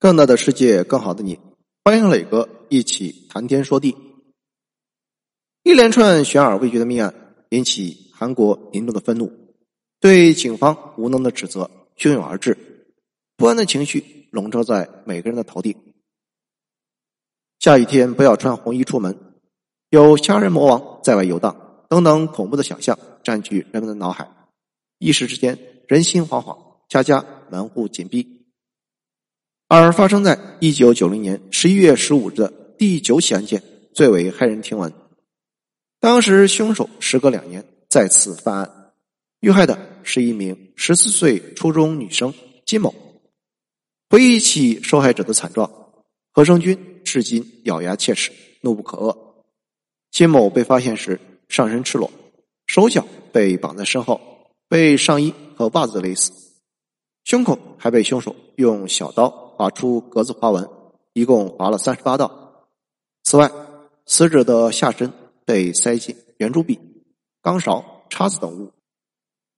更大的世界，更好的你，欢迎磊哥一起谈天说地。一连串悬而未决的命案引起韩国民众的愤怒，对警方无能的指责汹涌而至，不安的情绪笼罩在每个人的头顶。下雨天不要穿红衣出门，有杀人魔王在外游荡，等等恐怖的想象占据人们的脑海，一时之间人心惶惶，家家门户紧闭。而发生在一九九零年十一月十五日的第九起案件最为骇人听闻。当时凶手时隔两年再次犯案，遇害的是一名十四岁初中女生金某。回忆起受害者的惨状，何生军至今咬牙切齿，怒不可遏。金某被发现时上身赤裸，手脚被绑在身后，被上衣和袜子勒死，胸口还被凶手用小刀。划出格子花纹，一共划了三十八道。此外，死者的下身被塞进圆珠笔、钢勺、叉子等物，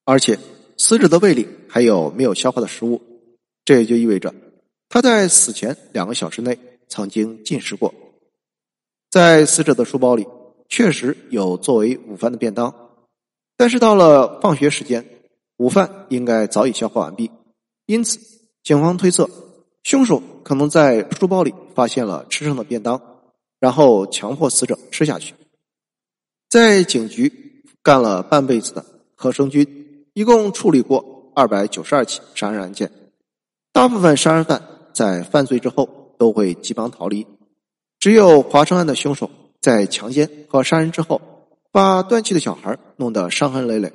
而且死者的胃里还有没有消化的食物，这也就意味着他在死前两个小时内曾经进食过。在死者的书包里确实有作为午饭的便当，但是到了放学时间，午饭应该早已消化完毕，因此警方推测。凶手可能在书包里发现了吃剩的便当，然后强迫死者吃下去。在警局干了半辈子的何生军，一共处理过二百九十二起杀人案件。大部分杀人犯在犯罪之后都会急忙逃离，只有华生案的凶手在强奸和杀人之后，把断气的小孩弄得伤痕累累，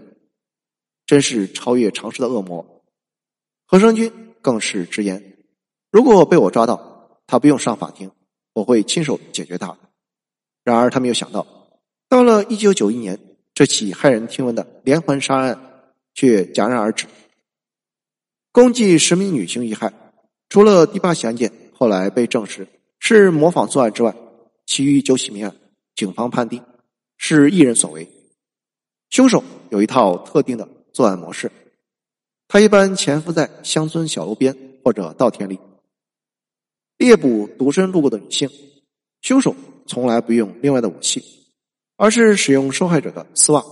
真是超越常识的恶魔。何生军更是直言。如果被我抓到，他不用上法庭，我会亲手解决他。然而，他没有想到，到了一九九一年，这起骇人听闻的连环杀人案却戛然而止，共计十名女性遇害。除了第八起案件后来被证实是模仿作案之外，其余九起命案，警方判定是一人所为。凶手有一套特定的作案模式，他一般潜伏在乡村小路边或者稻田里。猎捕独身路过的女性，凶手从来不用另外的武器，而是使用受害者的丝袜、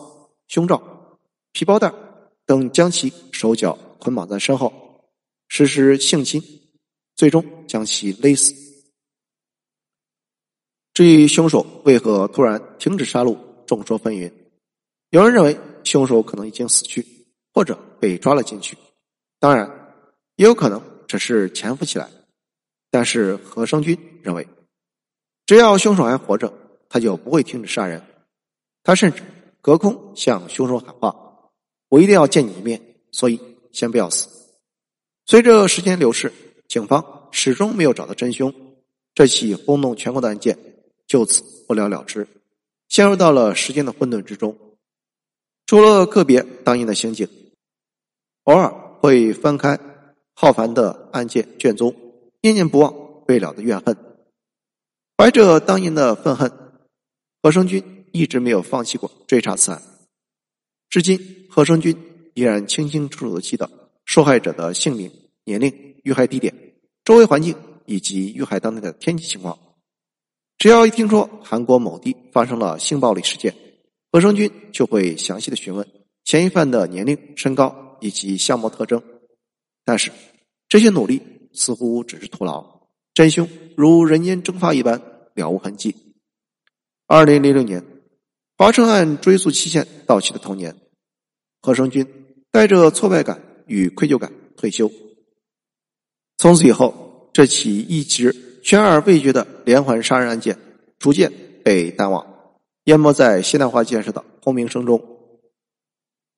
胸罩、皮包带等，将其手脚捆绑在身后，实施性侵，最终将其勒死。至于凶手为何突然停止杀戮，众说纷纭。有人认为凶手可能已经死去，或者被抓了进去；当然，也有可能只是潜伏起来。但是何生军认为，只要凶手还活着，他就不会停止杀人。他甚至隔空向凶手喊话：“我一定要见你一面，所以先不要死。”随着时间流逝，警方始终没有找到真凶，这起轰动全国的案件就此不了了之，陷入到了时间的混沌之中。除了个别当年的刑警，偶尔会翻开浩繁的案件卷宗。念念不忘未了的怨恨，怀着当年的愤恨，何生军一直没有放弃过追查此案。至今，何生军依然清清楚楚的记得受害者的姓名、年龄、遇害地点、周围环境以及遇害当天的天气情况。只要一听说韩国某地发生了性暴力事件，何生军就会详细的询问嫌疑犯的年龄、身高以及相貌特征。但是，这些努力。似乎只是徒劳，真凶如人间蒸发一般了无痕迹。二零零六年，华城案追诉期限到期的同年，何生军带着挫败感与愧疚感退休。从此以后，这起一直悬而未决的连环杀人案件逐渐被淡忘，淹没在现代化建设的轰鸣声中。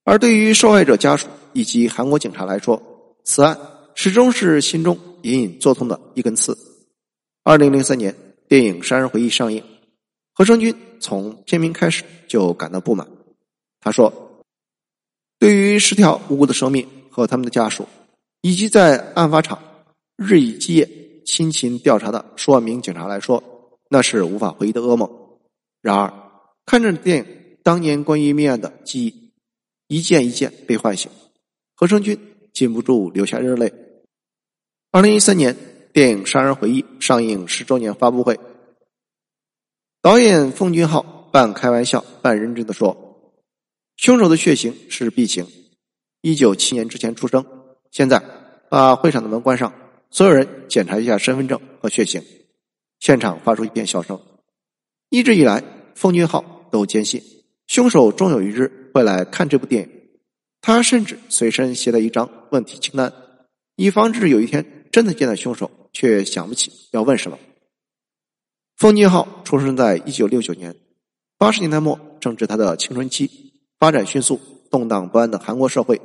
而对于受害者家属以及韩国警察来说，此案。始终是心中隐隐作痛的一根刺。二零零三年，电影《杀人回忆》上映，何生军从片名开始就感到不满。他说：“对于十条无辜的生命和他们的家属，以及在案发场日以继夜辛勤调查的数万名警察来说，那是无法回忆的噩梦。然而，看着电影当年关于命案的记忆一件一件被唤醒，何生军禁不住流下热泪。”二零一三年，电影《杀人回忆》上映十周年发布会，导演奉俊昊半开玩笑半认真的说：“凶手的血型是 B 型，一九七年之前出生。现在把会场的门关上，所有人检查一下身份证和血型。”现场发出一片笑声。一直以来，奉俊昊都坚信凶手终有一日会来看这部电影。他甚至随身携带一张问题清单，以防止有一天真的见到凶手，却想不起要问什么。奉俊昊出生在一九六九年，八十年代末正值他的青春期，发展迅速、动荡不安的韩国社会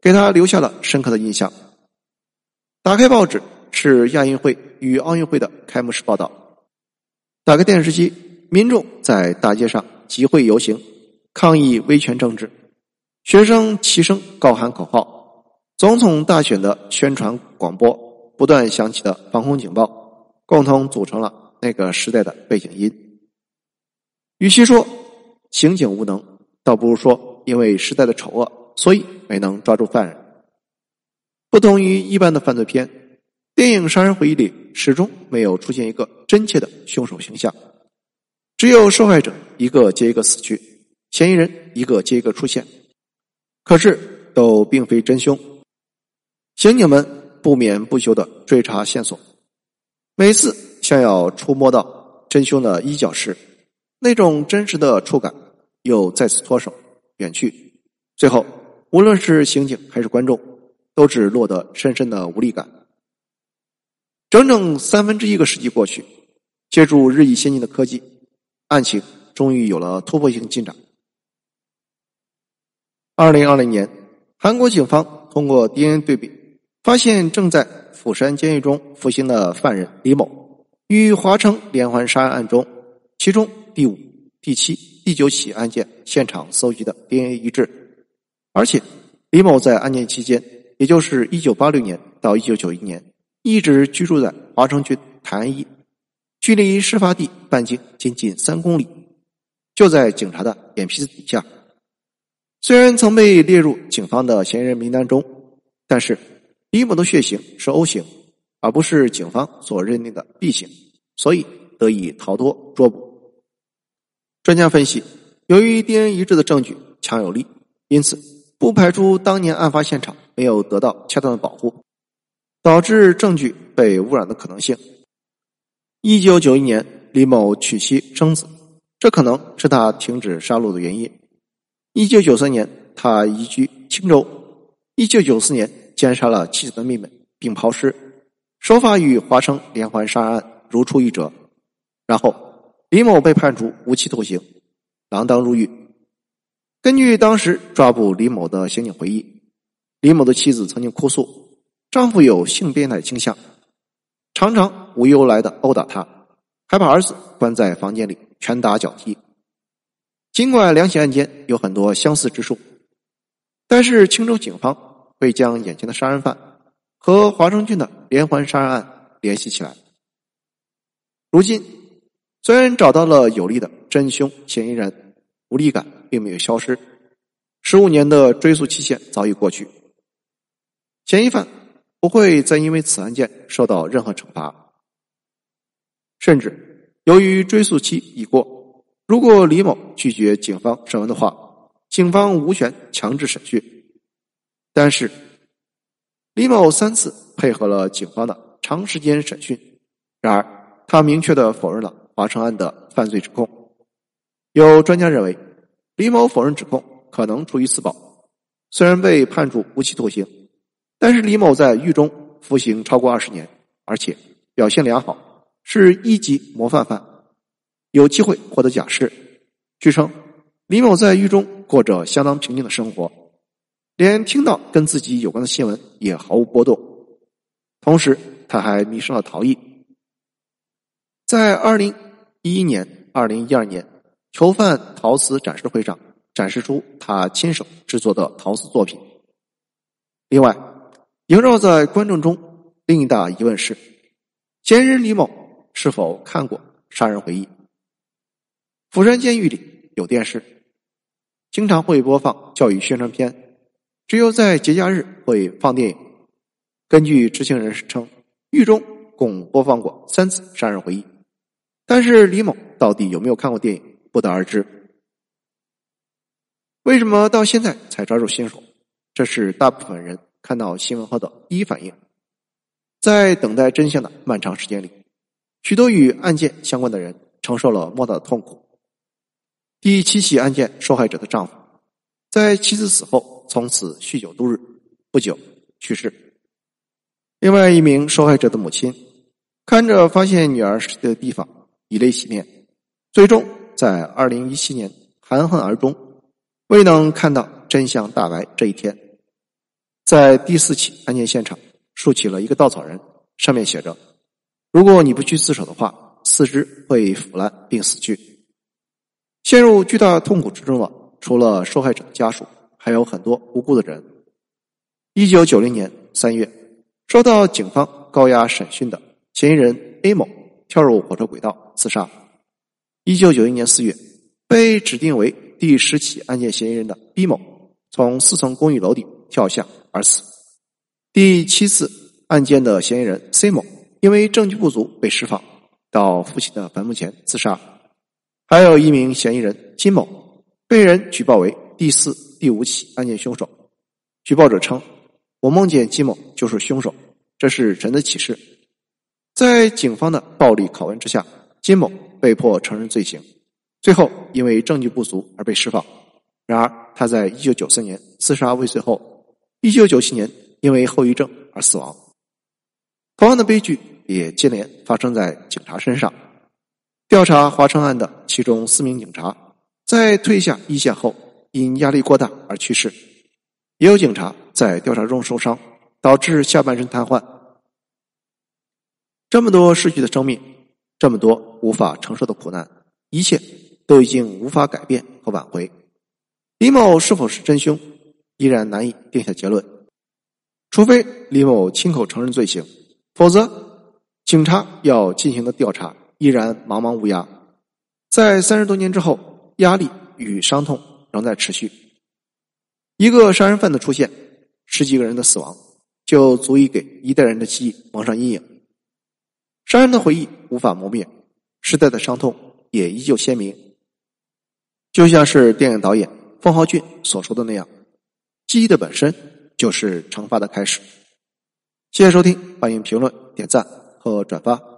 给他留下了深刻的印象。打开报纸是亚运会与奥运会的开幕式报道。打开电视机，民众在大街上集会游行，抗议威权政治；学生齐声高喊口号；总统大选的宣传广播不断响起的防空警报，共同组成了那个时代的背景音。与其说刑警无能，倒不如说因为时代的丑恶，所以没能抓住犯人。不同于一般的犯罪片。电影《杀人回忆》里始终没有出现一个真切的凶手形象，只有受害者一个接一个死去，嫌疑人一个接一个出现，可是都并非真凶。刑警们不眠不休的追查线索，每次想要触摸到真凶的衣角时，那种真实的触感又再次脱手远去，最后无论是刑警还是观众，都只落得深深的无力感。整整三分之一个世纪过去，借助日益先进的科技，案情终于有了突破性进展。二零二零年，韩国警方通过 DNA 对比，发现正在釜山监狱中服刑的犯人李某，与华城连环杀人案中其中第五、第七、第九起案件现场搜集的 DNA 一致，而且李某在案件期间，也就是一九八六年到一九九一年。一直居住在华城区泰安一，距离事发地半径仅仅三公里，就在警察的眼皮子底下。虽然曾被列入警方的嫌疑人名单中，但是李某的血型是 O 型，而不是警方所认定的 B 型，所以得以逃脱捉捕。专家分析，由于 DNA 一致的证据强有力，因此不排除当年案发现场没有得到恰当的保护。导致证据被污染的可能性。一九九一年，李某娶妻生子，这可能是他停止杀戮的原因。一九九三年，他移居青州。一九九四年，奸杀了妻子的妹妹并抛尸，手法与华城连环杀人案如出一辙。然后，李某被判处无期徒刑，锒铛入狱。根据当时抓捕李某的刑警回忆，李某的妻子曾经哭诉。丈夫有性变态倾向，常常无由来的殴打她，还把儿子关在房间里拳打脚踢。尽管两起案件有很多相似之处，但是青州警方会将眼前的杀人犯和华城郡的连环杀人案联系起来。如今，虽然找到了有力的真凶嫌疑人，无力感并没有消失。十五年的追诉期限早已过去，嫌疑犯。不会再因为此案件受到任何惩罚，甚至由于追诉期已过，如果李某拒绝警方审问的话，警方无权强制审讯。但是，李某三次配合了警方的长时间审讯，然而他明确的否认了华城案的犯罪指控。有专家认为，李某否认指控可能出于自保，虽然被判处无期徒刑。但是李某在狱中服刑超过二十年，而且表现良好，是一级模范犯，有机会获得假释。据称，李某在狱中过着相当平静的生活，连听到跟自己有关的新闻也毫无波动。同时，他还迷上了陶艺。在二零一一年、二零一二年囚犯陶瓷展示会上，展示出他亲手制作的陶瓷作品。另外。萦绕在观众中另一大疑问是：嫌疑人李某是否看过《杀人回忆》？釜山监狱里有电视，经常会播放教育宣传片，只有在节假日会放电影。根据知情人士称，狱中共播放过三次《杀人回忆》，但是李某到底有没有看过电影，不得而知。为什么到现在才抓住凶手？这是大部分人看到新闻后的第一反应。在等待真相的漫长时间里，许多与案件相关的人承受了莫大的痛苦。第七起案件受害者的丈夫，在妻子死后，从此酗酒度日，不久去世。另外一名受害者的母亲，看着发现女儿尸体的地方，以泪洗面，最终在二零一七年含恨而终，未能看到真相大白这一天。在第四起案件现场。竖起了一个稻草人，上面写着：“如果你不去自首的话，四肢会腐烂并死去。”陷入巨大痛苦之中的，除了受害者的家属，还有很多无辜的人。一九九零年三月，受到警方高压审讯的嫌疑人 A 某跳入火车轨道自杀。一九九一年四月，被指定为第十起案件嫌疑人的 B 某从四层公寓楼顶跳下而死。第七次案件的嫌疑人 C 某因为证据不足被释放，到父亲的坟墓前自杀。还有一名嫌疑人金某被人举报为第四、第五起案件凶手。举报者称：“我梦见金某就是凶手，这是神的启示。”在警方的暴力拷问之下，金某被迫承认罪行，最后因为证据不足而被释放。然而，他在一九九四年自杀未遂后，一九九七年。因为后遗症而死亡。同样的悲剧也接连发生在警察身上。调查华城案的其中四名警察，在退下一线后因压力过大而去世；也有警察在调查中受伤，导致下半身瘫痪。这么多逝去的生命，这么多无法承受的苦难，一切都已经无法改变和挽回。李某是否是真凶，依然难以定下结论。除非李某亲口承认罪行，否则警察要进行的调查依然茫茫无涯。在三十多年之后，压力与伤痛仍在持续。一个杀人犯的出现，十几个人的死亡，就足以给一代人的记忆蒙上阴影。杀人的回忆无法磨灭，时代的伤痛也依旧鲜明。就像是电影导演方浩俊所说的那样，记忆的本身。就是惩罚的开始。谢谢收听，欢迎评论、点赞和转发。